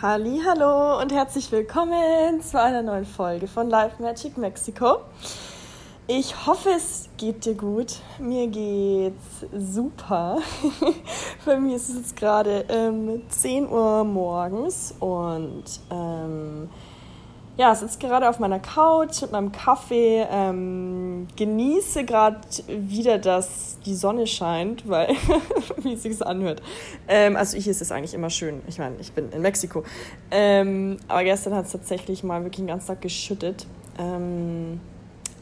Hallo und herzlich willkommen zu einer neuen Folge von Live Magic Mexico. Ich hoffe, es geht dir gut. Mir geht's super. Bei mir ist es jetzt gerade ähm, 10 Uhr morgens und ähm, ja, sitze gerade auf meiner Couch mit meinem Kaffee, ähm, genieße gerade wieder, dass die Sonne scheint, weil, wie es sich anhört. Ähm, also hier ist es eigentlich immer schön. Ich meine, ich bin in Mexiko. Ähm, aber gestern hat es tatsächlich mal wirklich den ganzen Tag geschüttet. Ähm,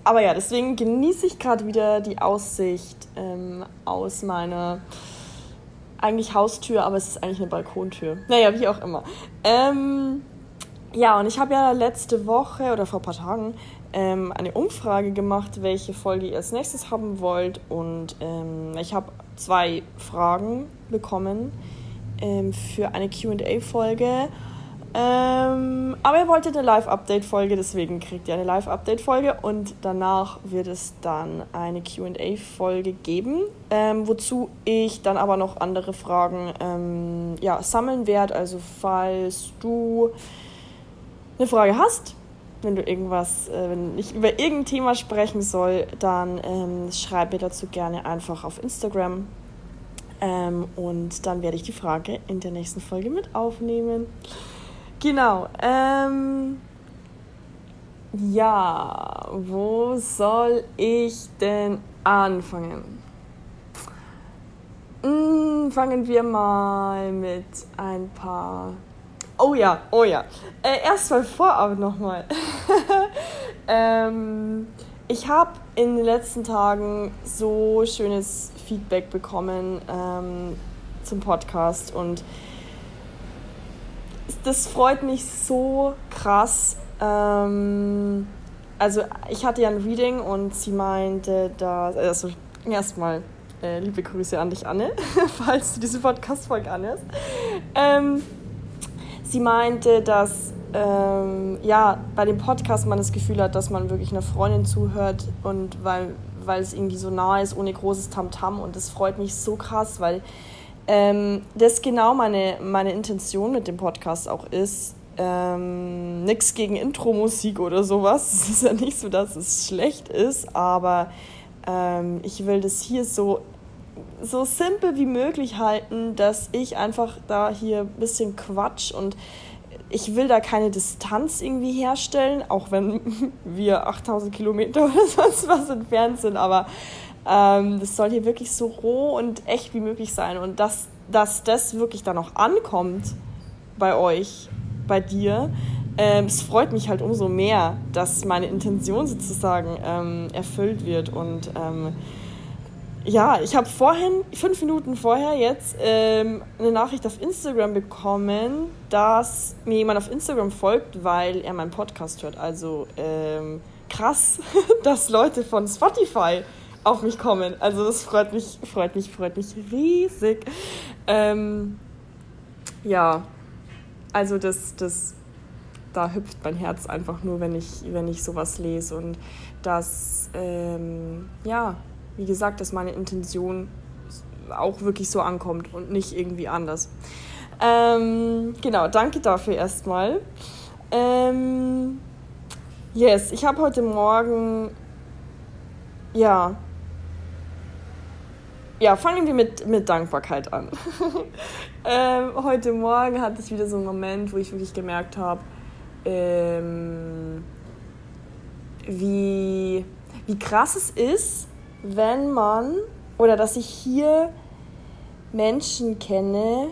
aber ja, deswegen genieße ich gerade wieder die Aussicht ähm, aus meiner eigentlich Haustür, aber es ist eigentlich eine Balkontür. Naja, wie auch immer. Ähm, ja, und ich habe ja letzte Woche oder vor ein paar Tagen ähm, eine Umfrage gemacht, welche Folge ihr als nächstes haben wollt. Und ähm, ich habe zwei Fragen bekommen ähm, für eine QA-Folge. Ähm, aber ihr wolltet eine Live-Update-Folge, deswegen kriegt ihr eine Live-Update-Folge und danach wird es dann eine QA-Folge geben, ähm, wozu ich dann aber noch andere Fragen ähm, ja, sammeln werde. Also falls du eine Frage hast, wenn du irgendwas, äh, wenn ich über irgendein Thema sprechen soll, dann ähm, schreib mir dazu gerne einfach auf Instagram. Ähm, und dann werde ich die Frage in der nächsten Folge mit aufnehmen. Genau. Ähm, ja, wo soll ich denn anfangen? Hm, fangen wir mal mit ein paar Oh ja, oh ja. Äh, Erstmal vorab nochmal. ähm, ich habe in den letzten Tagen so schönes Feedback bekommen ähm, zum Podcast und das freut mich so krass. Ähm, also ich hatte ja ein Reading und sie meinte, dass, also erstmal äh, liebe Grüße an dich, Anne, falls du diese Podcast-Folge anhörst. Ähm, sie meinte, dass ähm, ja, bei dem Podcast man das Gefühl hat, dass man wirklich einer Freundin zuhört und weil, weil es irgendwie so nah ist, ohne großes Tamtam. -Tam. Und das freut mich so krass, weil ähm, das genau meine, meine Intention mit dem Podcast auch ist. Ähm, Nichts gegen Intro-Musik oder sowas. Es ist ja nicht so, dass es schlecht ist, aber ähm, ich will das hier so so simpel wie möglich halten, dass ich einfach da hier ein bisschen quatsch und ich will da keine Distanz irgendwie herstellen, auch wenn wir 8000 Kilometer oder sonst was entfernt sind, aber ähm, das soll hier wirklich so roh und echt wie möglich sein. Und dass, dass das wirklich dann auch ankommt bei euch, bei dir, ähm, es freut mich halt umso mehr, dass meine Intention sozusagen ähm, erfüllt wird. Und ähm, ja, ich habe vorhin, fünf Minuten vorher jetzt, ähm, eine Nachricht auf Instagram bekommen, dass mir jemand auf Instagram folgt, weil er meinen Podcast hört. Also ähm, krass, dass Leute von Spotify auf mich kommen. Also das freut mich, freut mich, freut mich riesig. Ähm, ja, also das, das, da hüpft mein Herz einfach nur, wenn ich, wenn ich sowas lese und das, ähm, ja, wie gesagt, dass meine Intention auch wirklich so ankommt und nicht irgendwie anders. Ähm, genau, danke dafür erstmal. Ähm, yes, ich habe heute Morgen, ja, ja, fangen wir mit, mit Dankbarkeit an. ähm, heute Morgen hatte ich wieder so einen Moment, wo ich wirklich gemerkt habe, ähm, wie, wie krass es ist, wenn man oder dass ich hier Menschen kenne,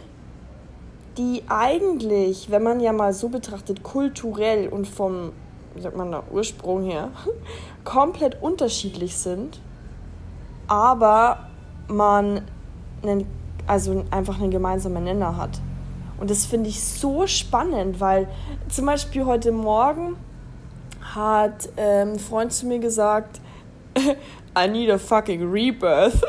die eigentlich, wenn man ja mal so betrachtet, kulturell und vom, wie sagt man da, Ursprung her, komplett unterschiedlich sind, aber man einen, also einfach einen gemeinsamen Nenner hat. Und das finde ich so spannend, weil zum Beispiel heute Morgen hat ähm, ein Freund zu mir gesagt, I need a fucking rebirth.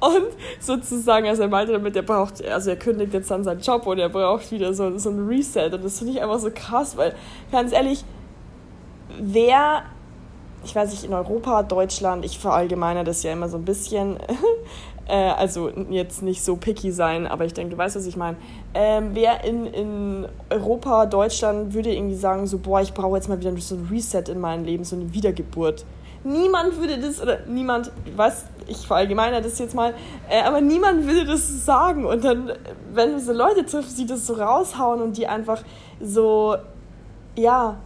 und sozusagen, also er meinte damit, er braucht, also er kündigt jetzt dann seinen Job und er braucht wieder so, so ein Reset. Und das finde ich einfach so krass, weil ganz ehrlich, wer, ich weiß nicht, in Europa, Deutschland, ich verallgemeine das ja immer so ein bisschen, Äh, also jetzt nicht so picky sein, aber ich denke, du weißt, was ich meine. Ähm, wer in, in Europa, Deutschland würde irgendwie sagen, so, boah, ich brauche jetzt mal wieder so ein Reset in meinem Leben, so eine Wiedergeburt. Niemand würde das, oder niemand, was, ich verallgemeine das jetzt mal, äh, aber niemand würde das sagen. Und dann, wenn du so Leute triffst, die das so raushauen und die einfach so, ja,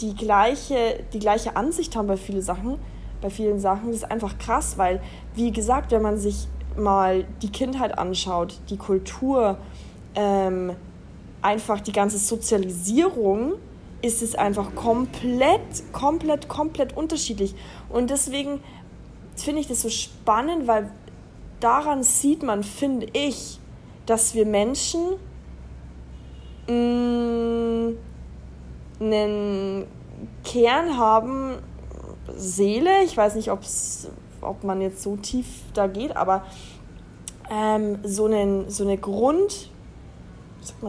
die gleiche, die gleiche Ansicht haben bei vielen Sachen, bei vielen Sachen, das ist einfach krass, weil, wie gesagt, wenn man sich mal die Kindheit anschaut, die Kultur, ähm, einfach die ganze Sozialisierung, ist es einfach komplett, komplett, komplett unterschiedlich. Und deswegen finde ich das so spannend, weil daran sieht man, finde ich, dass wir Menschen mh, mm, einen Kern haben, Seele, ich weiß nicht, ob's, ob man jetzt so tief da geht, aber ähm, so, einen, so eine Grund, was sagt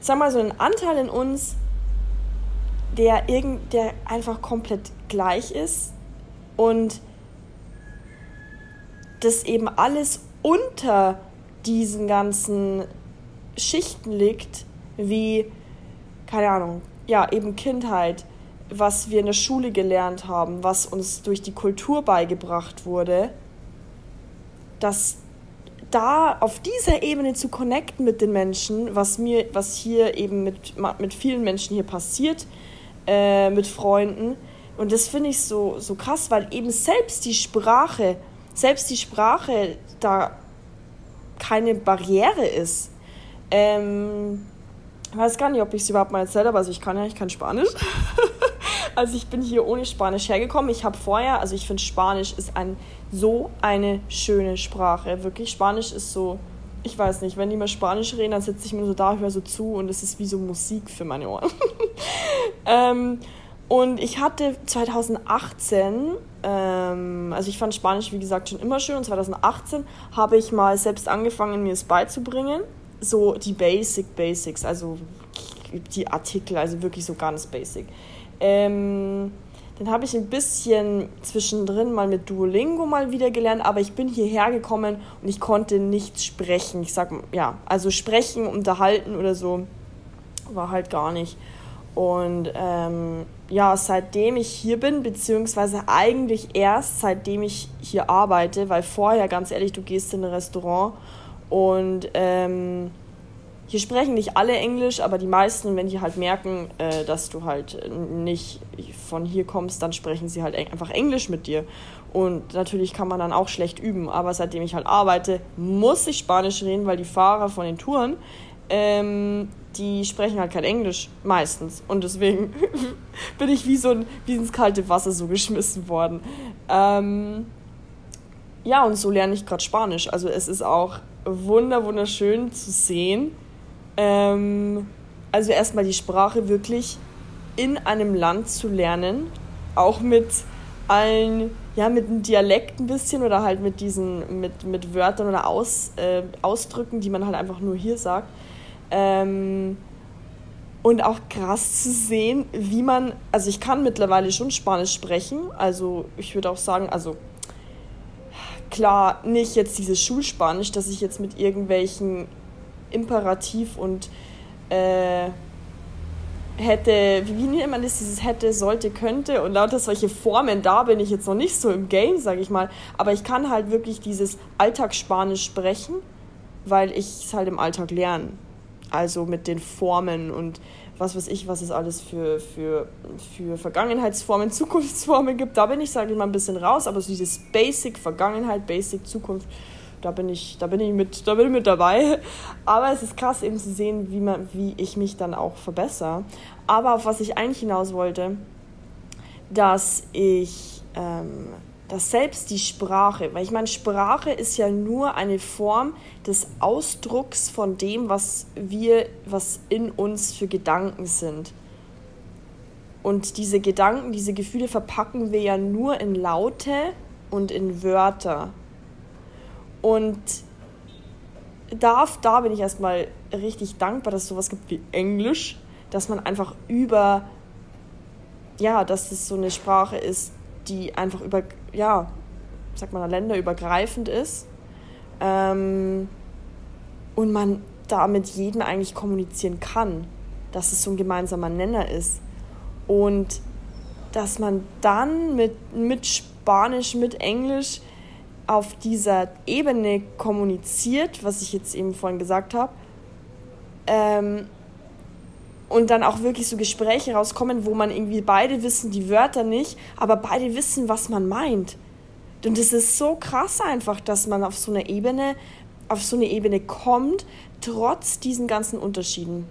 sag mal, so einen Anteil in uns, der, irgend, der einfach komplett gleich ist und das eben alles unter diesen ganzen Schichten liegt, wie, keine Ahnung, ja, eben Kindheit, was wir in der Schule gelernt haben, was uns durch die Kultur beigebracht wurde, dass da auf dieser Ebene zu connecten mit den Menschen, was mir, was hier eben mit, mit vielen Menschen hier passiert, äh, mit Freunden. Und das finde ich so, so krass, weil eben selbst die Sprache, selbst die Sprache da keine Barriere ist. Ähm, ich weiß gar nicht, ob ich es überhaupt mal erzählt habe, also ich kann ja, ich kann Spanisch. also ich bin hier ohne Spanisch hergekommen. Ich habe vorher, also ich finde Spanisch ist ein, so eine schöne Sprache. Wirklich, Spanisch ist so, ich weiß nicht, wenn die mal Spanisch reden, dann sitze ich mir so da, höre so zu und es ist wie so Musik für meine Ohren. ähm, und ich hatte 2018, ähm, also ich fand Spanisch wie gesagt schon immer schön und 2018 habe ich mal selbst angefangen, mir es beizubringen. So die Basic Basics, also die Artikel, also wirklich so ganz basic. Ähm, dann habe ich ein bisschen zwischendrin mal mit Duolingo mal wieder gelernt, aber ich bin hierher gekommen und ich konnte nicht sprechen. Ich sag, ja, also sprechen, unterhalten oder so war halt gar nicht. Und ähm, ja, seitdem ich hier bin, beziehungsweise eigentlich erst seitdem ich hier arbeite, weil vorher, ganz ehrlich, du gehst in ein Restaurant und ähm, hier sprechen nicht alle Englisch, aber die meisten, wenn die halt merken, äh, dass du halt nicht von hier kommst, dann sprechen sie halt einfach Englisch mit dir. Und natürlich kann man dann auch schlecht üben, aber seitdem ich halt arbeite, muss ich Spanisch reden, weil die Fahrer von den Touren, ähm, die sprechen halt kein Englisch meistens. Und deswegen bin ich wie so ein, wie ins kalte Wasser so geschmissen worden. Ähm, ja, und so lerne ich gerade Spanisch. Also es ist auch wunder wunderschön zu sehen, ähm, also erstmal die Sprache wirklich in einem Land zu lernen, auch mit allen, ja, mit einem Dialekt ein bisschen oder halt mit diesen, mit, mit Wörtern oder Aus, äh, Ausdrücken, die man halt einfach nur hier sagt. Ähm, und auch krass zu sehen, wie man, also ich kann mittlerweile schon Spanisch sprechen, also ich würde auch sagen, also klar, nicht jetzt dieses Schulspanisch, dass ich jetzt mit irgendwelchen Imperativ und äh, hätte, wie nennt man das, dieses hätte, sollte, könnte und lauter solche Formen, da bin ich jetzt noch nicht so im Game, sage ich mal, aber ich kann halt wirklich dieses Alltagsspanisch sprechen, weil ich es halt im Alltag lerne. Also mit den Formen und was weiß ich, was es alles für, für, für Vergangenheitsformen, Zukunftsformen gibt. Da bin ich, sage ich mal, ein bisschen raus, aber so dieses Basic, Vergangenheit, Basic, Zukunft, da bin ich, da bin ich mit, da bin ich mit dabei. Aber es ist krass eben zu sehen, wie man, wie ich mich dann auch verbessere. Aber auf was ich eigentlich hinaus wollte, dass ich, ähm, dass selbst die Sprache, weil ich meine, Sprache ist ja nur eine Form des Ausdrucks von dem, was wir, was in uns für Gedanken sind. Und diese Gedanken, diese Gefühle verpacken wir ja nur in Laute und in Wörter. Und darf, da bin ich erstmal richtig dankbar, dass es sowas gibt wie Englisch, dass man einfach über, ja, dass es so eine Sprache ist, die einfach über, ja, sag mal, länderübergreifend ist. Ähm, und man da mit jedem eigentlich kommunizieren kann, dass es so ein gemeinsamer Nenner ist. Und dass man dann mit, mit Spanisch, mit Englisch auf dieser Ebene kommuniziert, was ich jetzt eben vorhin gesagt habe, ähm, und dann auch wirklich so Gespräche rauskommen, wo man irgendwie beide wissen die Wörter nicht, aber beide wissen, was man meint. Und es ist so krass einfach, dass man auf so eine Ebene, auf so eine Ebene kommt, trotz diesen ganzen Unterschieden.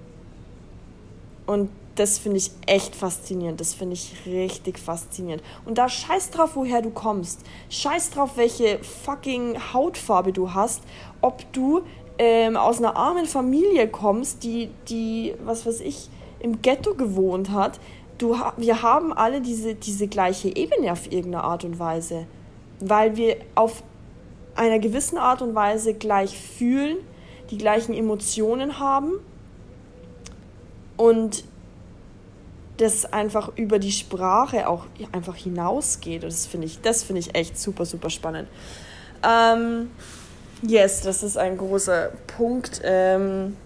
Und das finde ich echt faszinierend. Das finde ich richtig faszinierend. Und da scheiß drauf, woher du kommst. Scheiß drauf, welche fucking Hautfarbe du hast. Ob du ähm, aus einer armen Familie kommst, die, die, was weiß ich, im Ghetto gewohnt hat. Du, wir haben alle diese, diese gleiche Ebene auf irgendeine Art und Weise. Weil wir auf einer gewissen Art und Weise gleich fühlen, die gleichen Emotionen haben. Und das einfach über die Sprache auch einfach hinausgeht. Und das finde ich, das ich echt super, super spannend. Ähm, yes, das ist ein großer Punkt, ähm,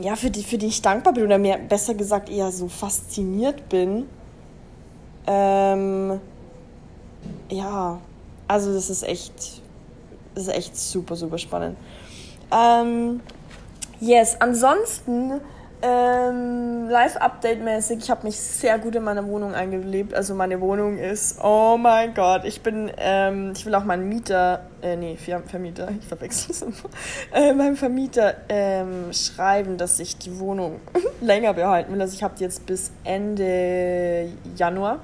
ja, für die, für die ich dankbar bin oder mehr besser gesagt eher so fasziniert bin. Ähm, ja, also das ist echt, das ist echt super, super spannend. Ähm, yes, ansonsten ähm, Live-Update-mäßig, ich habe mich sehr gut in meiner Wohnung eingelebt. Also meine Wohnung ist, oh mein Gott, ich bin, ähm, ich will auch meinen Mieter, äh, nee, Vermieter, ich verwechsel es immer, äh, meinem Vermieter ähm, schreiben, dass ich die Wohnung länger behalten will. Also ich habe jetzt bis Ende Januar.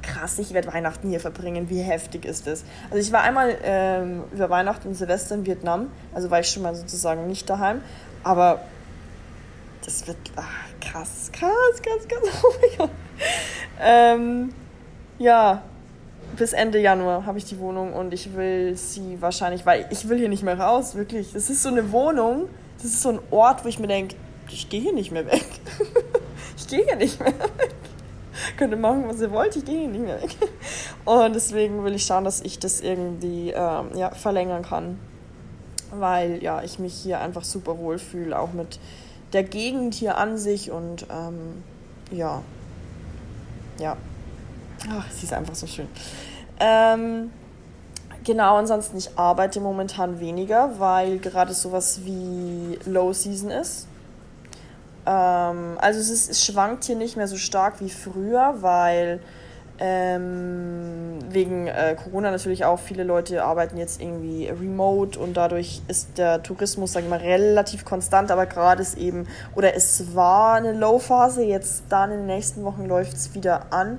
Krass, ich werde Weihnachten hier verbringen. Wie heftig ist das? Also ich war einmal ähm, über Weihnachten und Silvester in Vietnam, also war ich schon mal sozusagen nicht daheim. Aber das wird ach, krass, krass, krass, krass. Oh mein Gott. Ähm, ja, bis Ende Januar habe ich die Wohnung und ich will sie wahrscheinlich, weil ich will hier nicht mehr raus, wirklich. Das ist so eine Wohnung, das ist so ein Ort, wo ich mir denke, ich gehe hier nicht mehr weg. ich gehe hier nicht mehr weg. Könnt ihr machen, was ihr wollt, ich gehe hier nicht mehr weg. Und deswegen will ich schauen, dass ich das irgendwie ähm, ja, verlängern kann. Weil ja, ich mich hier einfach super wohl fühle, auch mit der Gegend hier an sich und ähm, ja, ja, ach, sie ist einfach so schön. Ähm, genau, ansonsten, ich arbeite momentan weniger, weil gerade sowas wie Low Season ist. Ähm, also es, ist, es schwankt hier nicht mehr so stark wie früher, weil ähm, wegen äh, Corona natürlich auch viele Leute arbeiten jetzt irgendwie remote und dadurch ist der Tourismus, sag ich mal, relativ konstant, aber gerade ist eben, oder es war eine Low-Phase, jetzt dann in den nächsten Wochen läuft es wieder an.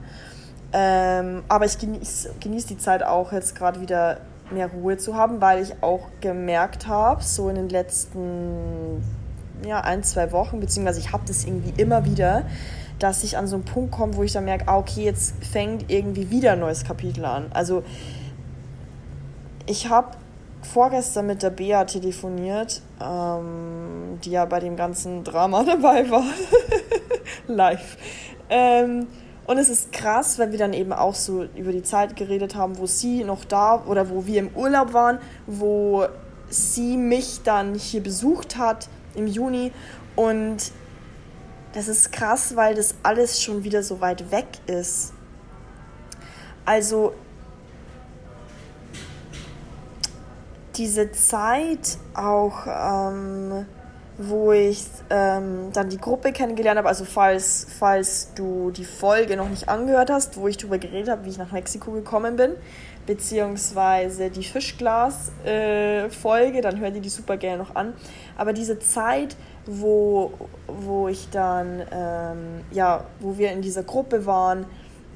Ähm, aber ich genieße genieß die Zeit auch jetzt gerade wieder mehr Ruhe zu haben, weil ich auch gemerkt habe, so in den letzten ja, ein, zwei Wochen, beziehungsweise ich habe das irgendwie immer wieder, dass ich an so einen Punkt komme, wo ich dann merke, ah, okay, jetzt fängt irgendwie wieder ein neues Kapitel an. Also ich habe vorgestern mit der Bea telefoniert, ähm, die ja bei dem ganzen Drama dabei war, live. Ähm, und es ist krass, weil wir dann eben auch so über die Zeit geredet haben, wo sie noch da oder wo wir im Urlaub waren, wo sie mich dann hier besucht hat im Juni und das ist krass, weil das alles schon wieder so weit weg ist. Also diese Zeit auch, ähm, wo ich ähm, dann die Gruppe kennengelernt habe, also falls, falls du die Folge noch nicht angehört hast, wo ich darüber geredet habe, wie ich nach Mexiko gekommen bin, beziehungsweise die Fischglas-Folge, äh, dann hör dir die super gerne noch an. Aber diese Zeit, wo, wo ich dann, ähm, ja, wo wir in dieser Gruppe waren,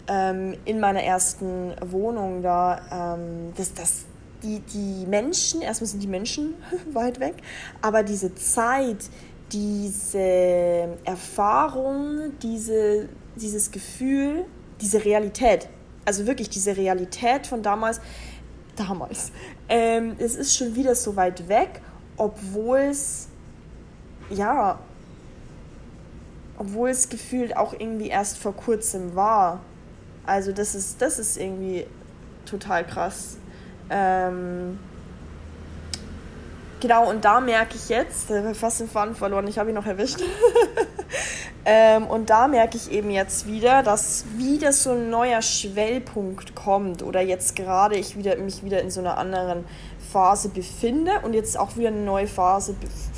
ähm, in meiner ersten Wohnung da, ähm, das, das, die, die Menschen, erstmal sind die Menschen weit weg, aber diese Zeit, diese Erfahrung, diese, dieses Gefühl, diese Realität, also wirklich diese Realität von damals, damals, ähm, es ist schon wieder so weit weg, obwohl es ja, obwohl es gefühlt auch irgendwie erst vor kurzem war. Also das ist, das ist irgendwie total krass. Ähm, genau, und da merke ich jetzt, fast den Faden verloren, ich habe ihn noch erwischt. ähm, und da merke ich eben jetzt wieder, dass wieder so ein neuer Schwellpunkt kommt oder jetzt gerade ich wieder, mich wieder in so einer anderen Phase befinde und jetzt auch wieder eine neue Phase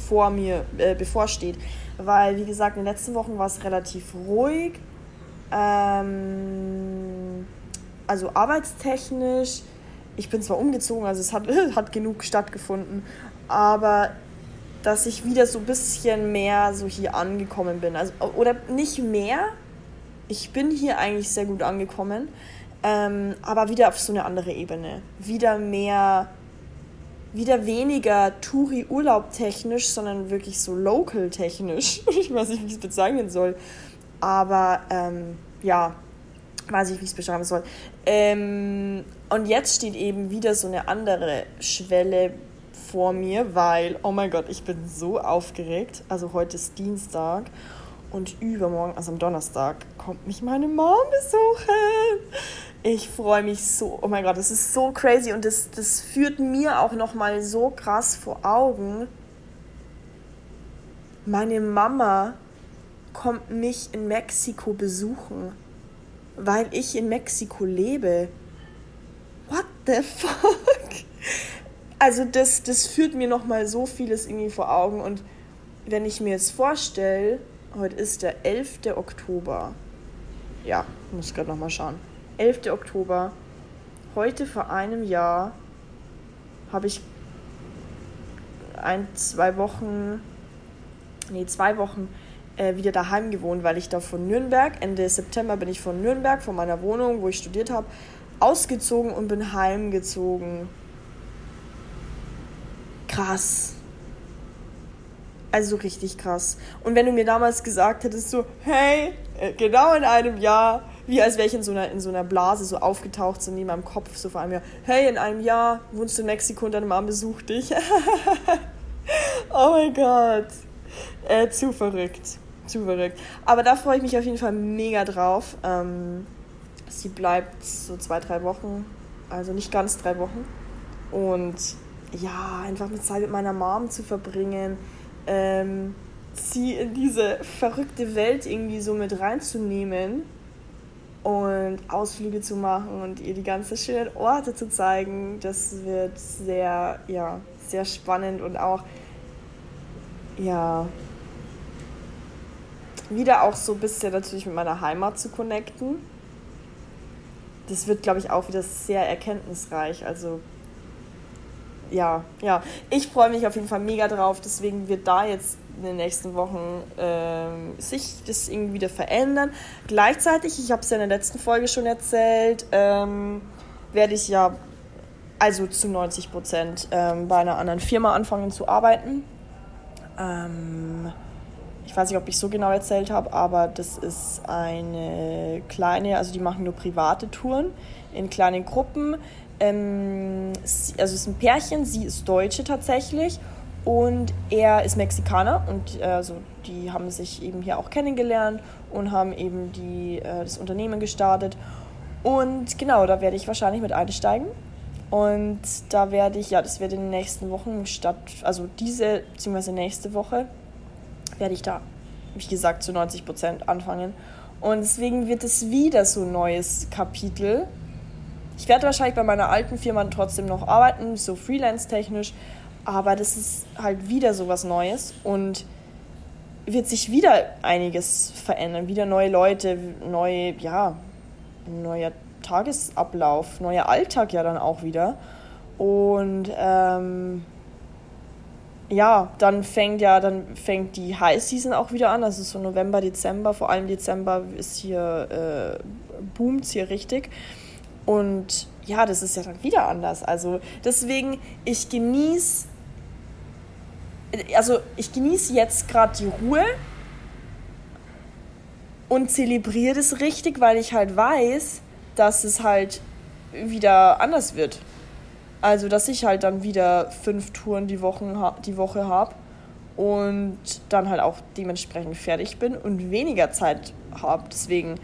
vor mir äh, bevorsteht. Weil, wie gesagt, in den letzten Wochen war es relativ ruhig. Ähm, also arbeitstechnisch. Ich bin zwar umgezogen, also es hat, hat genug stattgefunden, aber dass ich wieder so ein bisschen mehr so hier angekommen bin. Also, oder nicht mehr. Ich bin hier eigentlich sehr gut angekommen, ähm, aber wieder auf so eine andere Ebene. Wieder mehr wieder weniger Touri-Urlaub technisch, sondern wirklich so local technisch. Ich weiß nicht, wie ich es bezeichnen soll. Aber ähm, ja, weiß ich, wie ich es beschreiben soll. Ähm, und jetzt steht eben wieder so eine andere Schwelle vor mir, weil, oh mein Gott, ich bin so aufgeregt. Also heute ist Dienstag und übermorgen, also am Donnerstag, kommt mich meine Mom besuchen. Ich freue mich so. Oh mein Gott, das ist so crazy und das, das führt mir auch noch mal so krass vor Augen. Meine Mama kommt mich in Mexiko besuchen, weil ich in Mexiko lebe. What the fuck? Also das, das führt mir noch mal so vieles irgendwie vor Augen und wenn ich mir jetzt vorstelle, heute ist der 11. Oktober. Ja, muss gerade noch mal schauen 11. Oktober. Heute vor einem Jahr habe ich ein, zwei Wochen, nee, zwei Wochen äh, wieder daheim gewohnt, weil ich da von Nürnberg, Ende September bin ich von Nürnberg, von meiner Wohnung, wo ich studiert habe, ausgezogen und bin heimgezogen. Krass. Also richtig krass. Und wenn du mir damals gesagt hättest, so, hey, äh, genau in einem Jahr wie als wäre ich in so, einer, in so einer Blase so aufgetaucht, so neben meinem Kopf, so vor allem ja, hey, in einem Jahr wohnst du in Mexiko und deine Mom besucht dich. oh mein Gott. Äh, zu verrückt. Zu verrückt. Aber da freue ich mich auf jeden Fall mega drauf. Ähm, sie bleibt so zwei, drei Wochen, also nicht ganz drei Wochen. Und ja, einfach mit Zeit mit meiner Mom zu verbringen, ähm, sie in diese verrückte Welt irgendwie so mit reinzunehmen und Ausflüge zu machen und ihr die ganzen schönen Orte zu zeigen. Das wird sehr, ja, sehr spannend und auch, ja, wieder auch so ein bisschen natürlich mit meiner Heimat zu connecten. Das wird, glaube ich, auch wieder sehr erkenntnisreich. Also, ja, ja. Ich freue mich auf jeden Fall mega drauf. Deswegen wird da jetzt in den nächsten Wochen ähm, sich das irgendwie wieder verändern. Gleichzeitig, ich habe es ja in der letzten Folge schon erzählt, ähm, werde ich ja also zu 90 Prozent ähm, bei einer anderen Firma anfangen zu arbeiten. Ähm, ich weiß nicht, ob ich so genau erzählt habe, aber das ist eine kleine, also die machen nur private Touren in kleinen Gruppen. Ähm, also es ist ein Pärchen, sie ist Deutsche tatsächlich und er ist Mexikaner und also die haben sich eben hier auch kennengelernt und haben eben die, äh, das Unternehmen gestartet. Und genau, da werde ich wahrscheinlich mit einsteigen. Und da werde ich, ja, das wird in den nächsten Wochen statt, also diese bzw. nächste Woche werde ich da, wie gesagt, zu 90 Prozent anfangen. Und deswegen wird es wieder so ein neues Kapitel. Ich werde wahrscheinlich bei meiner alten Firma trotzdem noch arbeiten, so freelance-technisch, aber das ist halt wieder so was Neues und wird sich wieder einiges verändern. Wieder neue Leute, neue, ja, neuer Tagesablauf, neuer Alltag ja dann auch wieder. Und ähm, ja, dann fängt ja, dann fängt die High Season auch wieder an. Also so November, Dezember, vor allem Dezember ist hier, äh, boomt hier richtig. Und ja, das ist ja dann wieder anders. Also deswegen, ich genieße also ich genieße jetzt gerade die Ruhe und zelebriere das richtig, weil ich halt weiß, dass es halt wieder anders wird. Also, dass ich halt dann wieder fünf Touren die, Wochen, die Woche habe und dann halt auch dementsprechend fertig bin und weniger Zeit habe. Deswegen,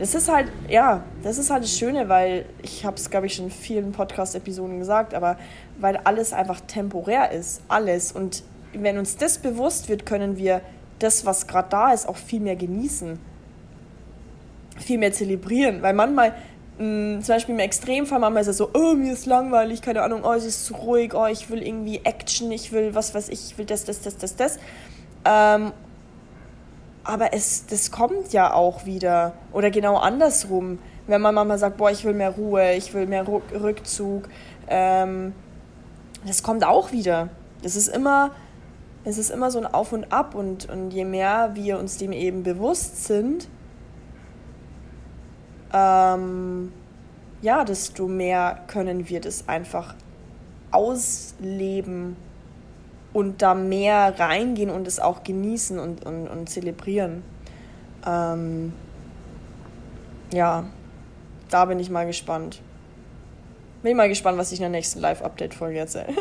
das ist halt, ja, das ist halt das Schöne, weil ich habe es, glaube ich, schon in vielen Podcast-Episoden gesagt, aber weil alles einfach temporär ist, alles. Und wenn uns das bewusst wird, können wir das, was gerade da ist, auch viel mehr genießen, viel mehr zelebrieren. Weil manchmal, mm, zum Beispiel im Extremfall, manchmal ist es so, oh, mir ist langweilig, keine Ahnung, oh, es ist zu ruhig, oh, ich will irgendwie Action, ich will was weiß ich, ich will das, das, das, das, das. Ähm, aber es, das kommt ja auch wieder. Oder genau andersrum. Wenn man manchmal sagt, boah, ich will mehr Ruhe, ich will mehr Rückzug. Ähm, das kommt auch wieder. Das ist immer, es ist immer so ein Auf und Ab. Und, und je mehr wir uns dem eben bewusst sind, ähm, ja, desto mehr können wir das einfach ausleben und da mehr reingehen und es auch genießen und, und, und zelebrieren. Ähm, ja, da bin ich mal gespannt. Bin mal gespannt, was ich in der nächsten Live-Update-Folge erzähle.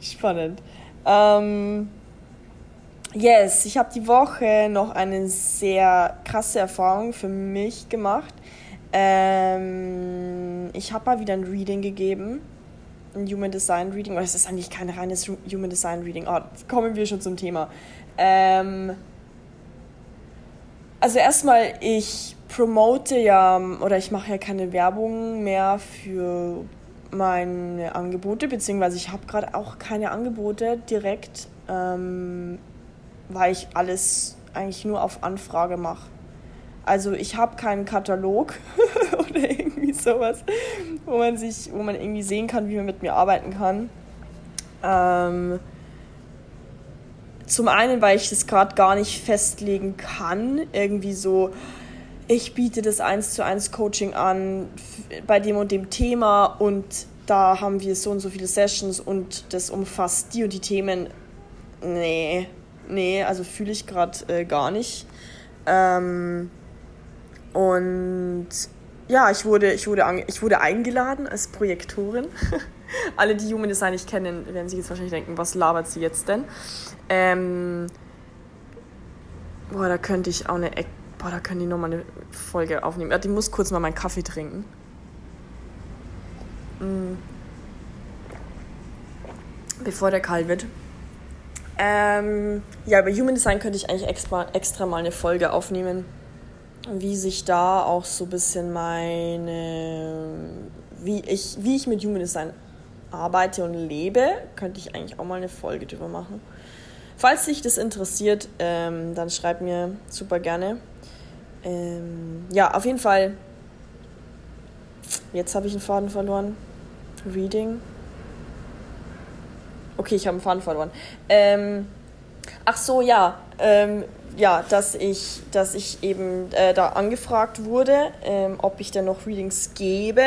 Spannend. Ähm, yes, ich habe die Woche noch eine sehr krasse Erfahrung für mich gemacht. Ähm, ich habe mal wieder ein Reading gegeben ein Human Design Reading, oder es ist eigentlich kein reines Human Design Reading. Oh, kommen wir schon zum Thema. Ähm, also erstmal, ich promote ja, oder ich mache ja keine Werbung mehr für meine Angebote, beziehungsweise ich habe gerade auch keine Angebote direkt, ähm, weil ich alles eigentlich nur auf Anfrage mache. Also ich habe keinen Katalog oder irgendwie sowas, wo man sich, wo man irgendwie sehen kann, wie man mit mir arbeiten kann. Ähm, zum einen, weil ich das gerade gar nicht festlegen kann, irgendwie so, ich biete das 1 zu 1 Coaching an bei dem und dem Thema und da haben wir so und so viele Sessions und das umfasst die und die Themen. Nee, nee, also fühle ich gerade äh, gar nicht. Ähm, und ja, ich wurde, ich wurde, ich wurde eingeladen als Projektorin. Alle, die Human Design nicht kennen, werden sich jetzt wahrscheinlich denken, was labert sie jetzt denn? Ähm, boah, da könnte ich auch eine, boah, da können die nochmal eine Folge aufnehmen. Ja, die muss kurz mal meinen Kaffee trinken. Mm. Bevor der kalt wird. Ähm, ja, über Human Design könnte ich eigentlich extra, extra mal eine Folge aufnehmen wie sich da auch so ein bisschen meine, wie ich, wie ich mit Human Design arbeite und lebe, könnte ich eigentlich auch mal eine Folge drüber machen. Falls dich das interessiert, ähm, dann schreib mir super gerne. Ähm, ja, auf jeden Fall. Jetzt habe ich einen Faden verloren. Reading. Okay, ich habe einen Faden verloren. Ähm, ach so, ja. Ähm, ja, dass ich, dass ich eben äh, da angefragt wurde, ähm, ob ich denn noch Readings gebe.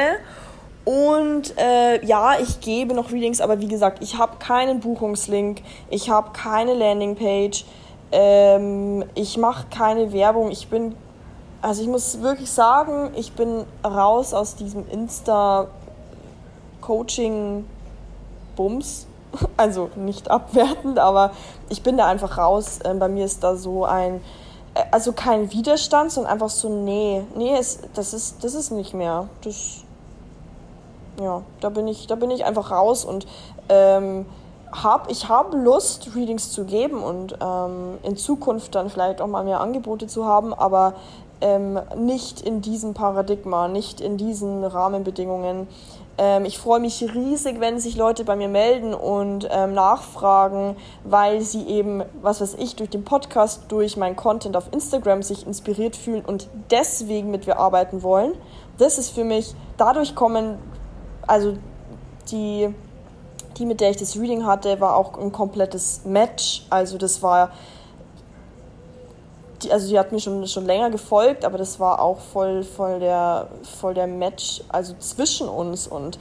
Und äh, ja, ich gebe noch Readings, aber wie gesagt, ich habe keinen Buchungslink, ich habe keine Landingpage, ähm, ich mache keine Werbung. Ich bin, also ich muss wirklich sagen, ich bin raus aus diesem Insta-Coaching-Bums also nicht abwertend, aber ich bin da einfach raus. Ähm, bei mir ist da so ein, äh, also kein Widerstand, sondern einfach so, nee, nee, es, das, ist, das ist nicht mehr. Das, ja, da bin ich, da bin ich einfach raus und ähm, hab, ich habe Lust, Readings zu geben und ähm, in Zukunft dann vielleicht auch mal mehr Angebote zu haben, aber ähm, nicht in diesem Paradigma, nicht in diesen Rahmenbedingungen. Ähm, ich freue mich riesig, wenn sich Leute bei mir melden und ähm, nachfragen, weil sie eben, was weiß ich, durch den Podcast, durch meinen Content auf Instagram sich inspiriert fühlen und deswegen mit mir arbeiten wollen. Das ist für mich, dadurch kommen, also die, die, mit der ich das Reading hatte, war auch ein komplettes Match. Also das war die, also die hat mir schon, schon länger gefolgt, aber das war auch voll, voll, der, voll der Match, also zwischen uns. Und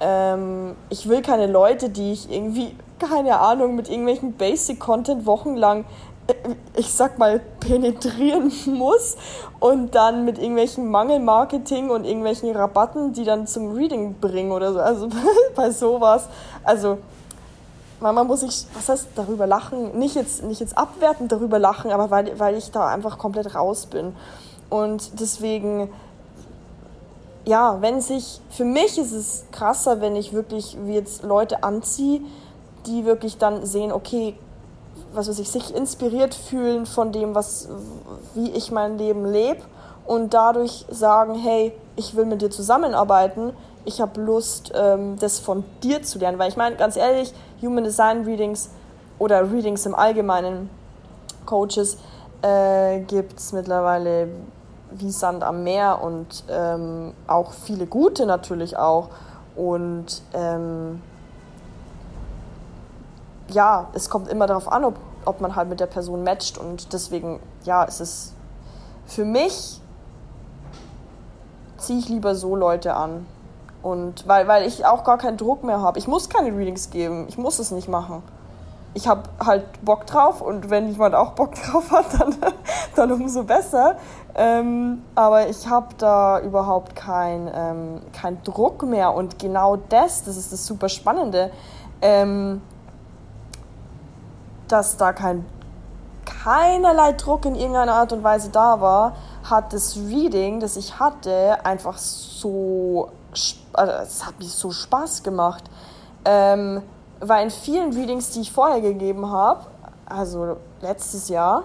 ähm, ich will keine Leute, die ich irgendwie, keine Ahnung, mit irgendwelchen Basic-Content wochenlang, äh, ich sag mal, penetrieren muss und dann mit irgendwelchen Mangelmarketing und irgendwelchen Rabatten, die dann zum Reading bringen oder so. Also bei sowas. Also manchmal muss ich, was heißt darüber lachen, nicht jetzt, nicht jetzt abwertend darüber lachen, aber weil, weil ich da einfach komplett raus bin. Und deswegen, ja, wenn sich, für mich ist es krasser, wenn ich wirklich wie jetzt Leute anziehe, die wirklich dann sehen, okay, was weiß ich, sich inspiriert fühlen von dem, was, wie ich mein Leben lebe und dadurch sagen, hey, ich will mit dir zusammenarbeiten, ich habe Lust, ähm, das von dir zu lernen. Weil ich meine, ganz ehrlich, Human Design Readings oder Readings im Allgemeinen, Coaches, äh, gibt es mittlerweile wie Sand am Meer und ähm, auch viele gute natürlich auch. Und ähm, ja, es kommt immer darauf an, ob, ob man halt mit der Person matcht. Und deswegen, ja, es ist für mich ziehe ich lieber so Leute an. Und weil, weil ich auch gar keinen Druck mehr habe. Ich muss keine Readings geben. Ich muss es nicht machen. Ich habe halt Bock drauf und wenn jemand auch Bock drauf hat, dann, dann umso besser. Ähm, aber ich habe da überhaupt keinen ähm, kein Druck mehr. Und genau das, das ist das super Spannende, ähm, dass da kein, keinerlei Druck in irgendeiner Art und Weise da war, hat das Reading, das ich hatte, einfach so also es hat mir so Spaß gemacht. Ähm, weil in vielen Readings, die ich vorher gegeben habe, also letztes Jahr,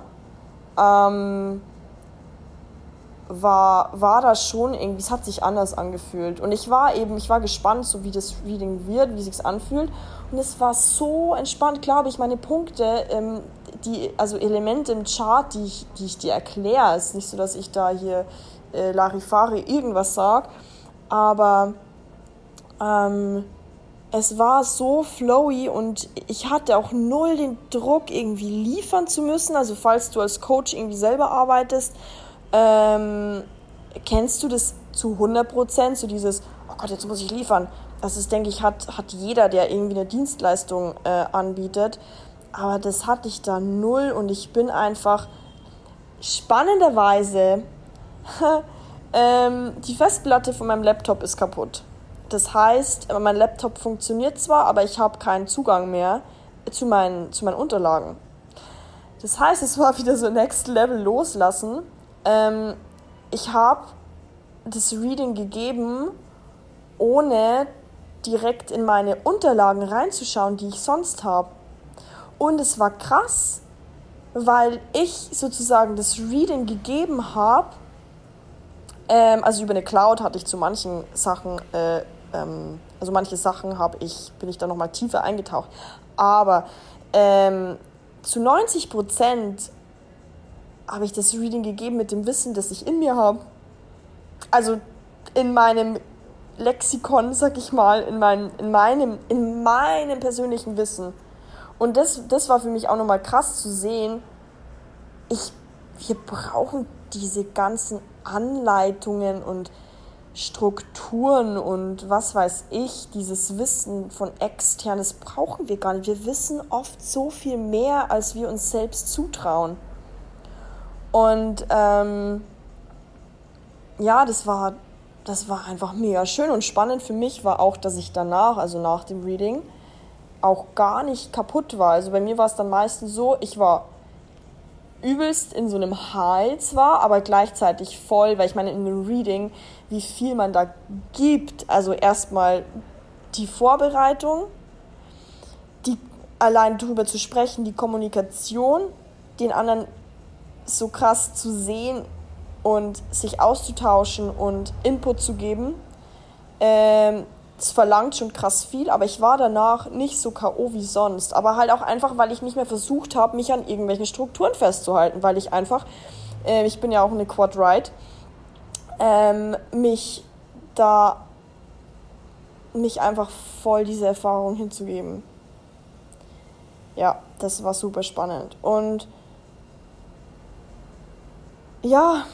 ähm, war, war das schon irgendwie, es hat sich anders angefühlt. Und ich war eben, ich war gespannt, so wie das Reading wird, wie es sich anfühlt. Und es war so entspannt. Klar habe ich meine Punkte, ähm, die, also Elemente im Chart, die ich, die ich dir erkläre. Es ist nicht so, dass ich da hier äh, Larifari irgendwas sage. Aber ähm, es war so flowy und ich hatte auch null den Druck, irgendwie liefern zu müssen. Also falls du als Coach irgendwie selber arbeitest, ähm, kennst du das zu 100 Prozent, so dieses, oh Gott, jetzt muss ich liefern. Das ist, denke ich, hat, hat jeder, der irgendwie eine Dienstleistung äh, anbietet. Aber das hatte ich da null und ich bin einfach spannenderweise, ähm, die Festplatte von meinem Laptop ist kaputt. Das heißt, mein Laptop funktioniert zwar, aber ich habe keinen Zugang mehr zu meinen, zu meinen Unterlagen. Das heißt, es war wieder so Next Level loslassen. Ähm, ich habe das Reading gegeben, ohne direkt in meine Unterlagen reinzuschauen, die ich sonst habe. Und es war krass, weil ich sozusagen das Reading gegeben habe. Ähm, also über eine Cloud hatte ich zu manchen Sachen äh, ähm, also manche Sachen habe ich, bin ich da nochmal tiefer eingetaucht. Aber ähm, zu 90 Prozent habe ich das Reading gegeben mit dem Wissen, das ich in mir habe. Also in meinem Lexikon, sag ich mal, in, mein, in, meinem, in meinem persönlichen Wissen. Und das, das war für mich auch nochmal krass zu sehen. Ich, wir brauchen diese ganzen Anleitungen und Strukturen und was weiß ich, dieses Wissen von externes brauchen wir gar nicht. Wir wissen oft so viel mehr, als wir uns selbst zutrauen. Und ähm, ja, das war, das war einfach mega schön und spannend für mich war auch, dass ich danach, also nach dem Reading, auch gar nicht kaputt war. Also bei mir war es dann meistens so, ich war übelst in so einem High zwar, aber gleichzeitig voll, weil ich meine, in einem Reading, wie viel man da gibt. Also erstmal die Vorbereitung, die allein darüber zu sprechen, die Kommunikation, den anderen so krass zu sehen und sich auszutauschen und Input zu geben. Ähm, es verlangt schon krass viel, aber ich war danach nicht so K.O. wie sonst. Aber halt auch einfach, weil ich nicht mehr versucht habe, mich an irgendwelchen Strukturen festzuhalten, weil ich einfach, äh, ich bin ja auch eine Quad Ride, ähm, mich da, mich einfach voll diese Erfahrung hinzugeben. Ja, das war super spannend. Und ja,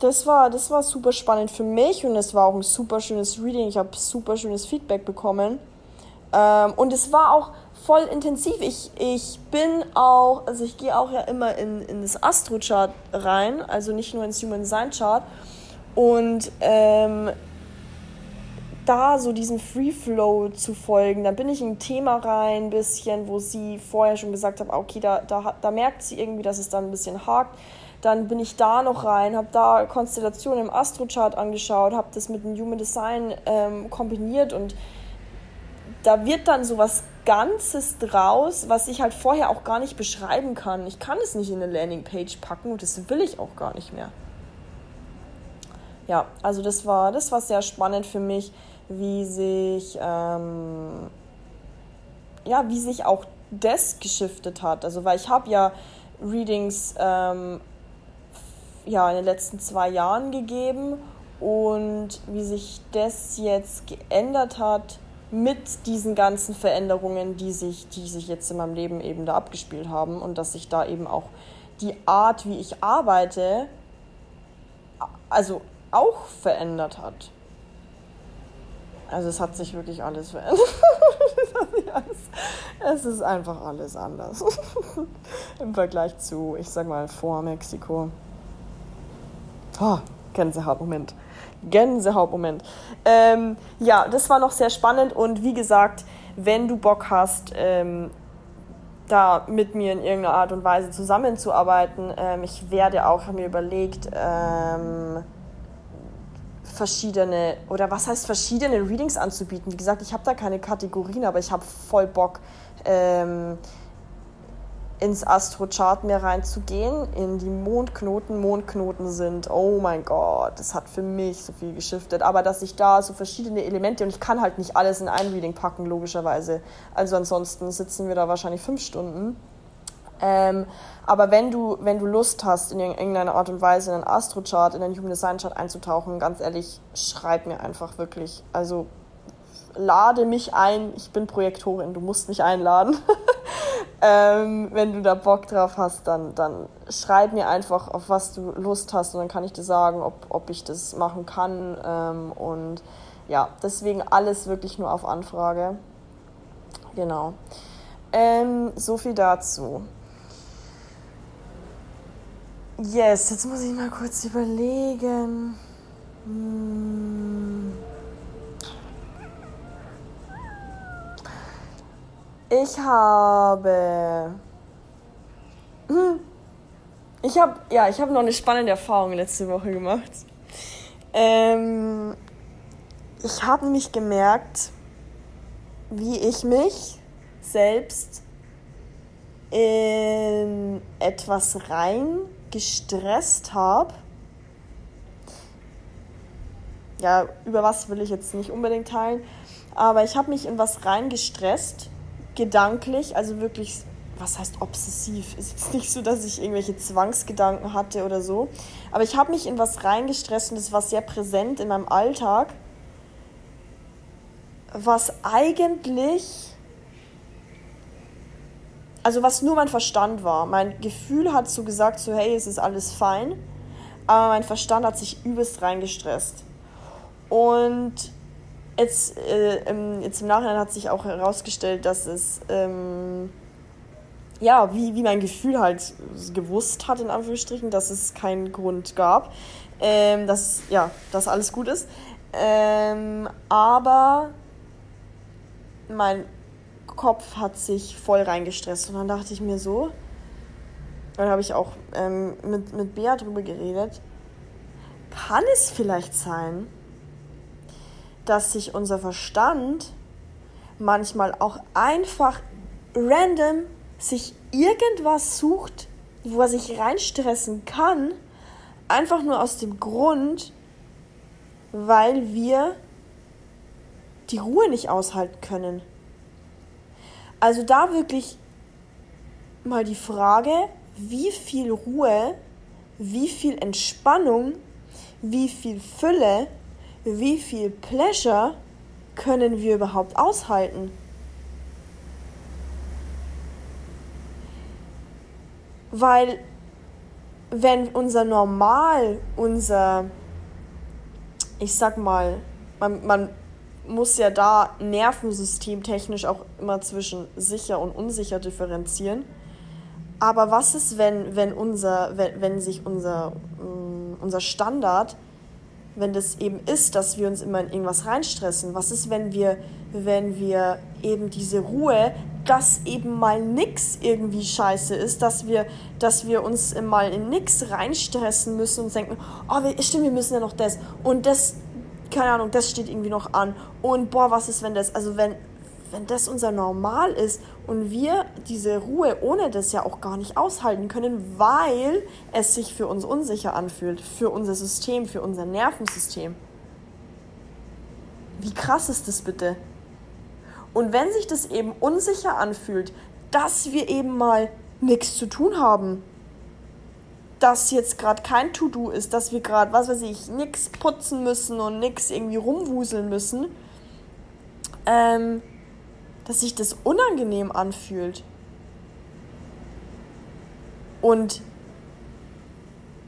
das war, das war super spannend für mich und es war auch ein super schönes Reading. Ich habe super schönes Feedback bekommen. Ähm, und es war auch voll intensiv. Ich, ich bin auch, also ich gehe auch ja immer in, in das Astro-Chart rein, also nicht nur ins Human Design Chart. Und ähm, da so diesem Free Flow zu folgen. Dann bin ich in ein Thema rein, ein bisschen, wo sie vorher schon gesagt hat, okay, da, da, da merkt sie irgendwie, dass es dann ein bisschen hakt. Dann bin ich da noch rein, habe da Konstellationen im Astrochart angeschaut, habe das mit dem Human Design ähm, kombiniert und da wird dann so was Ganzes draus, was ich halt vorher auch gar nicht beschreiben kann. Ich kann es nicht in eine Landingpage packen und das will ich auch gar nicht mehr. Ja, also das war, das war sehr spannend für mich, wie sich, ähm, ja, wie sich auch das geschiftet hat. Also weil ich habe ja Readings ähm, ja, in den letzten zwei Jahren gegeben und wie sich das jetzt geändert hat mit diesen ganzen Veränderungen, die sich, die sich jetzt in meinem Leben eben da abgespielt haben und dass sich da eben auch die Art, wie ich arbeite, also auch verändert hat. Also es hat sich wirklich alles verändert. es ist einfach alles anders im Vergleich zu, ich sag mal, vor Mexiko. Oh, Gänsehautmoment. Gänsehautmoment. Ähm, ja, das war noch sehr spannend und wie gesagt, wenn du Bock hast, ähm, da mit mir in irgendeiner Art und Weise zusammenzuarbeiten, ähm, ich werde auch, mir überlegt, ähm, verschiedene, oder was heißt verschiedene Readings anzubieten. Wie gesagt, ich habe da keine Kategorien, aber ich habe voll Bock, ähm, ins Astrochart mehr reinzugehen, in die Mondknoten. Mondknoten sind, oh mein Gott, das hat für mich so viel geschiftet. Aber dass ich da so verschiedene Elemente und ich kann halt nicht alles in ein Reading packen, logischerweise. Also ansonsten sitzen wir da wahrscheinlich fünf Stunden. Ähm, aber wenn du, wenn du Lust hast, in irgendeiner Art und Weise in einen Astrochart, in einen Human Design Chart einzutauchen, ganz ehrlich, schreib mir einfach wirklich. Also lade mich ein, ich bin Projektorin, du musst mich einladen. ähm, wenn du da Bock drauf hast, dann, dann schreib mir einfach, auf was du Lust hast und dann kann ich dir sagen, ob, ob ich das machen kann. Ähm, und ja, deswegen alles wirklich nur auf Anfrage. Genau. Ähm, so viel dazu. Yes, jetzt muss ich mal kurz überlegen. Hm. Ich habe. Hm. Ich habe, ja, ich habe noch eine spannende Erfahrung letzte Woche gemacht. Ähm, ich habe nämlich gemerkt, wie ich mich selbst in etwas rein gestresst habe. Ja, über was will ich jetzt nicht unbedingt teilen, aber ich habe mich in was rein gestresst, gedanklich, also wirklich, was heißt obsessiv? Ist nicht so, dass ich irgendwelche Zwangsgedanken hatte oder so, aber ich habe mich in was reingestresst und das war sehr präsent in meinem Alltag, was eigentlich also was nur mein Verstand war. Mein Gefühl hat so gesagt, so hey, es ist alles fein, aber mein Verstand hat sich übelst reingestresst. Und jetzt, äh, im, jetzt im Nachhinein hat sich auch herausgestellt, dass es, ähm, ja, wie, wie mein Gefühl halt gewusst hat, in Anführungsstrichen, dass es keinen Grund gab, ähm, dass, ja, dass alles gut ist. Ähm, aber mein Kopf hat sich voll reingestresst. Und dann dachte ich mir so, dann habe ich auch ähm, mit, mit Bea drüber geredet, kann es vielleicht sein, dass sich unser Verstand manchmal auch einfach random sich irgendwas sucht, wo er sich reinstressen kann, einfach nur aus dem Grund, weil wir die Ruhe nicht aushalten können. Also da wirklich mal die Frage, wie viel Ruhe, wie viel Entspannung, wie viel Fülle, wie viel Pleasure können wir überhaupt aushalten? Weil wenn unser Normal, unser, ich sag mal, man, man muss ja da nervensystemtechnisch auch immer zwischen sicher und unsicher differenzieren. Aber was ist, wenn, wenn, unser, wenn, wenn sich unser, mm, unser Standard wenn das eben ist, dass wir uns immer in irgendwas reinstressen? Was ist, wenn wir, wenn wir eben diese Ruhe, dass eben mal nix irgendwie scheiße ist, dass wir, dass wir uns mal in nix reinstressen müssen und denken, oh, stimmt, wir müssen ja noch das und das, keine Ahnung, das steht irgendwie noch an und boah, was ist, wenn das, also wenn, wenn das unser Normal ist und wir diese Ruhe ohne das ja auch gar nicht aushalten können, weil es sich für uns unsicher anfühlt, für unser System, für unser Nervensystem. Wie krass ist das bitte? Und wenn sich das eben unsicher anfühlt, dass wir eben mal nichts zu tun haben, dass jetzt gerade kein To-Do ist, dass wir gerade, was weiß ich, nichts putzen müssen und nichts irgendwie rumwuseln müssen, ähm, dass sich das unangenehm anfühlt. Und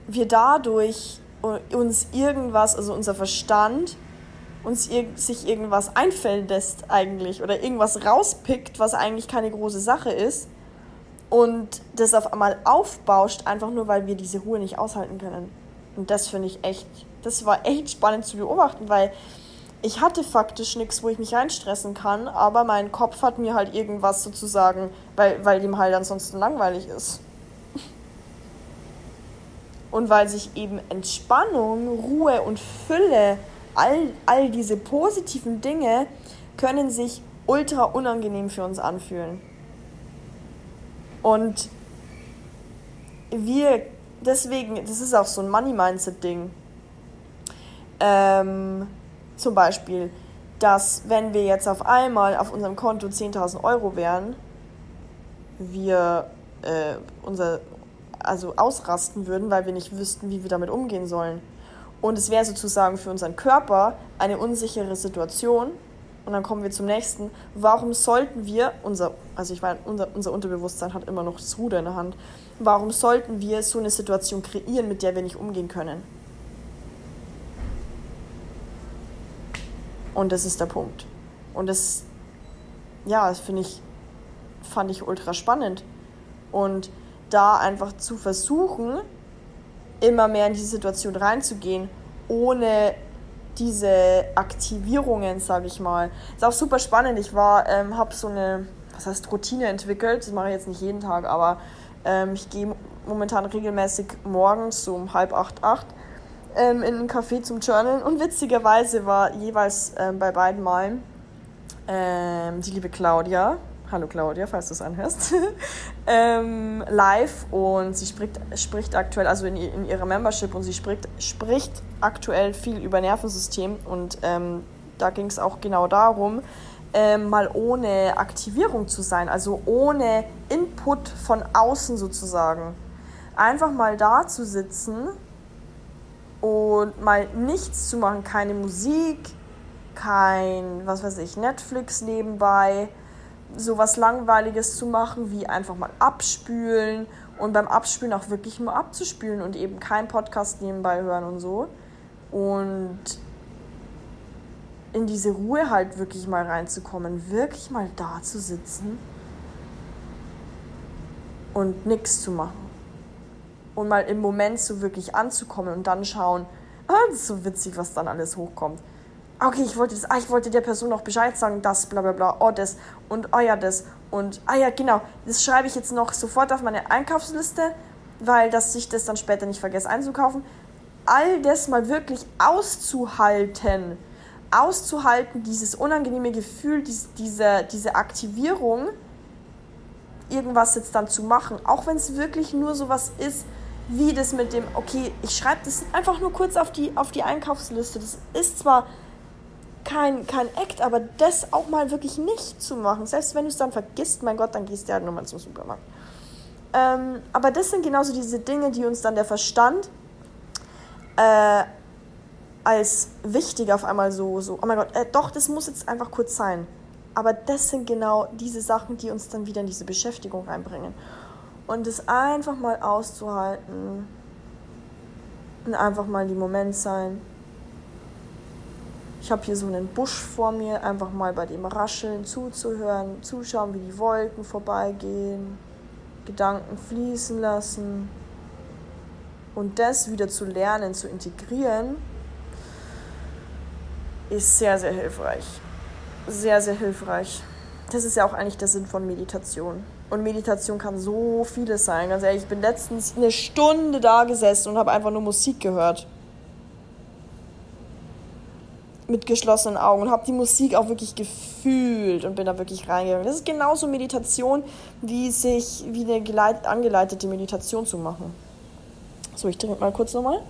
wir dadurch uns irgendwas, also unser Verstand, uns ir sich irgendwas einfällen lässt eigentlich oder irgendwas rauspickt, was eigentlich keine große Sache ist und das auf einmal aufbauscht, einfach nur weil wir diese Ruhe nicht aushalten können. Und das finde ich echt, das war echt spannend zu beobachten, weil ich hatte faktisch nichts, wo ich mich reinstressen kann, aber mein Kopf hat mir halt irgendwas sozusagen, weil, weil ihm halt ansonsten langweilig ist. Und weil sich eben Entspannung, Ruhe und Fülle, all, all diese positiven Dinge können sich ultra unangenehm für uns anfühlen. Und wir, deswegen, das ist auch so ein Money-Mindset-Ding. Ähm, zum Beispiel, dass wenn wir jetzt auf einmal auf unserem Konto 10.000 Euro wären, wir äh, unser, also ausrasten würden, weil wir nicht wüssten, wie wir damit umgehen sollen. Und es wäre sozusagen für unseren Körper eine unsichere Situation. Und dann kommen wir zum nächsten. Warum sollten wir, unser, also ich meine, unser, unser Unterbewusstsein hat immer noch das Ruder in der Hand, warum sollten wir so eine Situation kreieren, mit der wir nicht umgehen können? Und das ist der Punkt. Und das, ja, das finde ich, fand ich ultra spannend. Und da einfach zu versuchen, immer mehr in diese Situation reinzugehen, ohne diese Aktivierungen, sage ich mal. Ist auch super spannend. Ich war, ähm, habe so eine, was heißt Routine entwickelt. Das mache ich jetzt nicht jeden Tag, aber ähm, ich gehe momentan regelmäßig morgens so um halb acht, acht ähm, in ein Café zum Journalen und witzigerweise war jeweils ähm, bei beiden Malen ähm, die liebe Claudia, hallo Claudia, falls du es anhörst, ähm, live und sie spricht, spricht aktuell, also in, in ihrer Membership und sie spricht, spricht aktuell viel über Nervensystem und ähm, da ging es auch genau darum, ähm, mal ohne Aktivierung zu sein, also ohne Input von außen sozusagen. Einfach mal da zu sitzen und mal nichts zu machen, keine Musik, kein, was weiß ich, Netflix nebenbei, sowas Langweiliges zu machen, wie einfach mal abspülen und beim Abspülen auch wirklich mal abzuspülen und eben kein Podcast nebenbei hören und so. Und in diese Ruhe halt wirklich mal reinzukommen, wirklich mal da zu sitzen und nichts zu machen und mal im Moment so wirklich anzukommen und dann schauen, ah, das ist so witzig, was dann alles hochkommt. Okay, ich wollte das, ah, ich wollte der Person noch Bescheid sagen, das, bla bla bla, oh das und oh ja das und ah ja genau, das schreibe ich jetzt noch sofort auf meine Einkaufsliste, weil dass ich das dann später nicht vergesse einzukaufen. All das mal wirklich auszuhalten, auszuhalten, dieses unangenehme Gefühl, diese, diese, diese Aktivierung, irgendwas jetzt dann zu machen, auch wenn es wirklich nur sowas ist, wie das mit dem, okay, ich schreibe das einfach nur kurz auf die, auf die Einkaufsliste. Das ist zwar kein, kein Act, aber das auch mal wirklich nicht zu machen. Selbst wenn du es dann vergisst, mein Gott, dann gehst du halt nochmal zum Supermarkt. Ähm, aber das sind genauso diese Dinge, die uns dann der Verstand äh, als wichtig auf einmal so, so oh mein Gott, äh, doch, das muss jetzt einfach kurz sein. Aber das sind genau diese Sachen, die uns dann wieder in diese Beschäftigung reinbringen und es einfach mal auszuhalten und einfach mal die Moment sein. Ich habe hier so einen Busch vor mir, einfach mal bei dem Rascheln zuzuhören, zuschauen, wie die Wolken vorbeigehen, Gedanken fließen lassen und das wieder zu lernen, zu integrieren, ist sehr, sehr hilfreich. Sehr, sehr hilfreich. Das ist ja auch eigentlich der Sinn von Meditation. Und Meditation kann so vieles sein. Ganz ehrlich, ich bin letztens eine Stunde da gesessen und habe einfach nur Musik gehört. Mit geschlossenen Augen und habe die Musik auch wirklich gefühlt und bin da wirklich reingegangen. Das ist genauso Meditation, wie sich wie eine geleit, angeleitete Meditation zu machen. So, ich trinke mal kurz nochmal.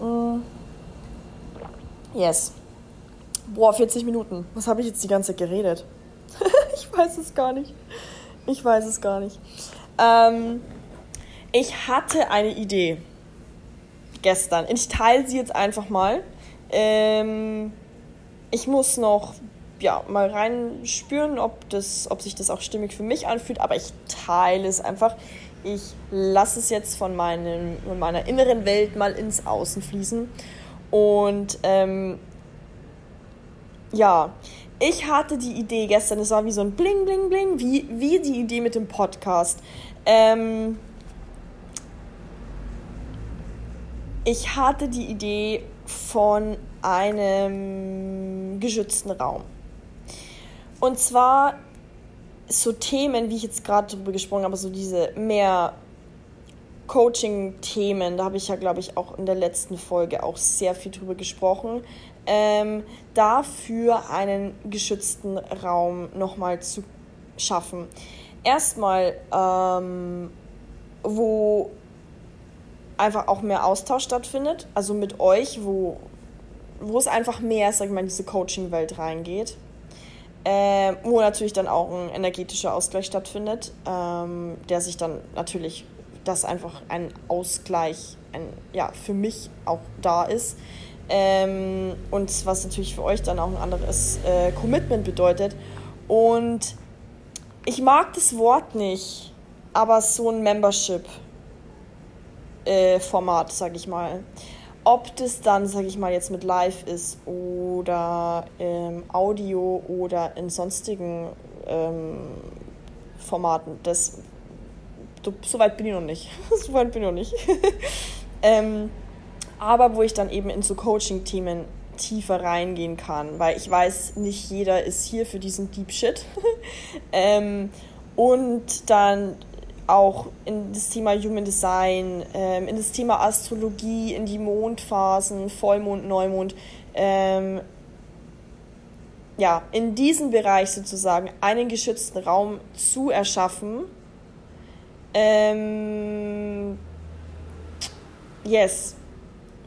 Mm. Yes. Boah, 40 Minuten. Was habe ich jetzt die ganze Zeit geredet? ich weiß es gar nicht. Ich weiß es gar nicht. Ähm, ich hatte eine Idee gestern. Ich teile sie jetzt einfach mal. Ähm, ich muss noch ja, mal reinspüren, ob, das, ob sich das auch stimmig für mich anfühlt, aber ich teile es einfach. Ich lasse es jetzt von, meinem, von meiner inneren Welt mal ins Außen fließen. Und ähm, ja, ich hatte die Idee gestern, es war wie so ein Bling, Bling, Bling, wie, wie die Idee mit dem Podcast. Ähm, ich hatte die Idee von einem geschützten Raum. Und zwar so Themen, wie ich jetzt gerade darüber gesprochen habe, so diese mehr Coaching-Themen, da habe ich ja, glaube ich, auch in der letzten Folge auch sehr viel drüber gesprochen, ähm, dafür einen geschützten Raum nochmal zu schaffen. Erstmal, ähm, wo einfach auch mehr Austausch stattfindet, also mit euch, wo, wo es einfach mehr, sag ich mal, in diese Coaching-Welt reingeht. Äh, wo natürlich dann auch ein energetischer Ausgleich stattfindet, ähm, der sich dann natürlich dass einfach ein Ausgleich ein, ja, für mich auch da ist. Ähm, und was natürlich für euch dann auch ein anderes äh, Commitment bedeutet. Und ich mag das Wort nicht, aber so ein Membership-Format, äh, sag ich mal. Ob das dann, sag ich mal, jetzt mit Live ist oder ähm, Audio oder in sonstigen ähm, Formaten, das so weit bin ich noch nicht. so weit bin ich noch nicht. ähm, aber wo ich dann eben in so Coaching-Themen tiefer reingehen kann, weil ich weiß, nicht jeder ist hier für diesen Deep Shit. ähm, und dann auch in das Thema Human Design, ähm, in das Thema Astrologie, in die Mondphasen, Vollmond, Neumond, ähm, ja, in diesem Bereich sozusagen einen geschützten Raum zu erschaffen, ähm, yes.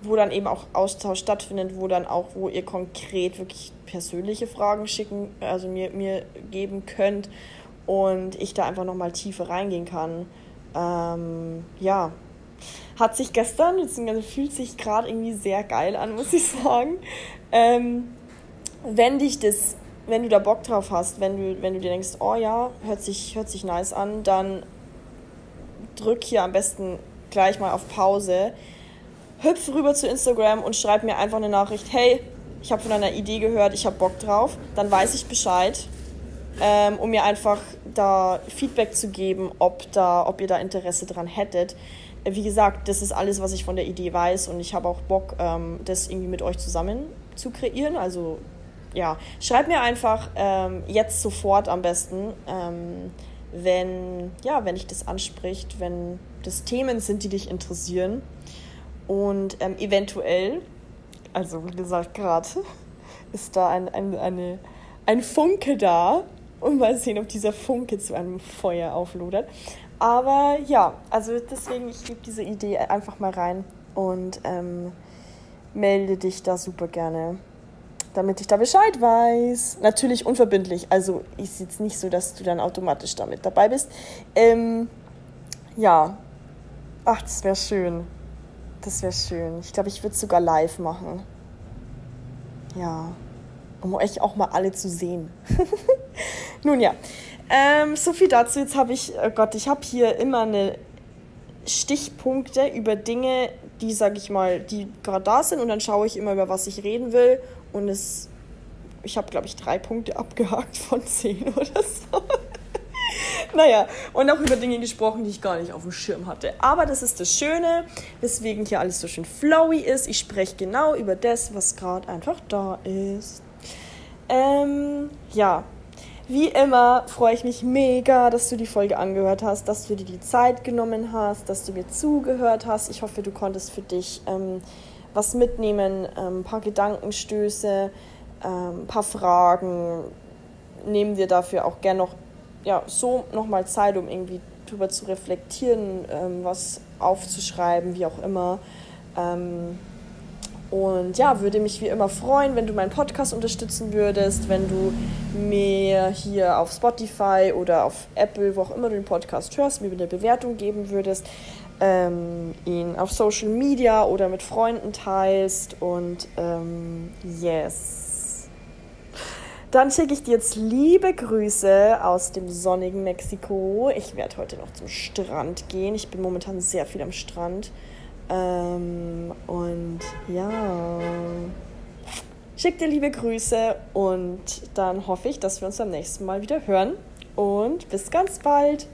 Wo dann eben auch Austausch stattfindet, wo dann auch, wo ihr konkret wirklich persönliche Fragen schicken, also mir, mir geben könnt und ich da einfach nochmal tiefer reingehen kann. Ähm, ja. Hat sich gestern, beziehungsweise fühlt sich gerade irgendwie sehr geil an, muss ich sagen. Ähm, wenn dich das, wenn du da Bock drauf hast, wenn du, wenn du dir denkst, oh ja, hört sich, hört sich nice an, dann drück hier am besten gleich mal auf Pause, hüpf rüber zu Instagram und schreib mir einfach eine Nachricht, hey, ich habe von einer Idee gehört, ich habe Bock drauf, dann weiß ich Bescheid, ähm, um mir einfach da Feedback zu geben, ob, da, ob ihr da Interesse dran hättet. Äh, wie gesagt, das ist alles, was ich von der Idee weiß und ich habe auch Bock, ähm, das irgendwie mit euch zusammen zu kreieren. Also ja, schreibt mir einfach ähm, jetzt sofort am besten. Ähm, wenn, ja, wenn dich das anspricht, wenn das Themen sind, die dich interessieren. Und ähm, eventuell, also wie gesagt, gerade ist da ein, ein, eine, ein Funke da. Und mal sehen, ob dieser Funke zu einem Feuer auflodert. Aber ja, also deswegen, ich gebe diese Idee einfach mal rein und ähm, melde dich da super gerne damit ich da Bescheid weiß. Natürlich unverbindlich, also ist jetzt nicht so, dass du dann automatisch damit dabei bist. Ähm, ja, ach, das wäre schön. Das wäre schön. Ich glaube, ich würde es sogar live machen. Ja, um euch auch mal alle zu sehen. Nun ja, ähm, so viel dazu. Jetzt habe ich, oh Gott, ich habe hier immer eine Stichpunkte über Dinge, die, sage ich mal, die gerade da sind und dann schaue ich immer, über was ich reden will und es, ich habe, glaube ich, drei Punkte abgehakt von zehn oder so. naja, und auch über Dinge gesprochen, die ich gar nicht auf dem Schirm hatte. Aber das ist das Schöne, weswegen hier alles so schön flowy ist. Ich spreche genau über das, was gerade einfach da ist. Ähm, ja, wie immer freue ich mich mega, dass du die Folge angehört hast, dass du dir die Zeit genommen hast, dass du mir zugehört hast. Ich hoffe, du konntest für dich ähm, was mitnehmen, ähm, ein paar Gedankenstöße, ähm, ein paar Fragen. Nehmen wir dafür auch gerne noch ja, so nochmal Zeit, um irgendwie drüber zu reflektieren, ähm, was aufzuschreiben, wie auch immer. Ähm, und ja, würde mich wie immer freuen, wenn du meinen Podcast unterstützen würdest, wenn du mir hier auf Spotify oder auf Apple, wo auch immer du den Podcast hörst, mir eine Bewertung geben würdest, ähm, ihn auf Social Media oder mit Freunden teilst und ähm, yes. Dann schicke ich dir jetzt liebe Grüße aus dem sonnigen Mexiko. Ich werde heute noch zum Strand gehen. Ich bin momentan sehr viel am Strand. Ähm, und ja, schick dir liebe Grüße und dann hoffe ich, dass wir uns beim nächsten Mal wieder hören. Und bis ganz bald.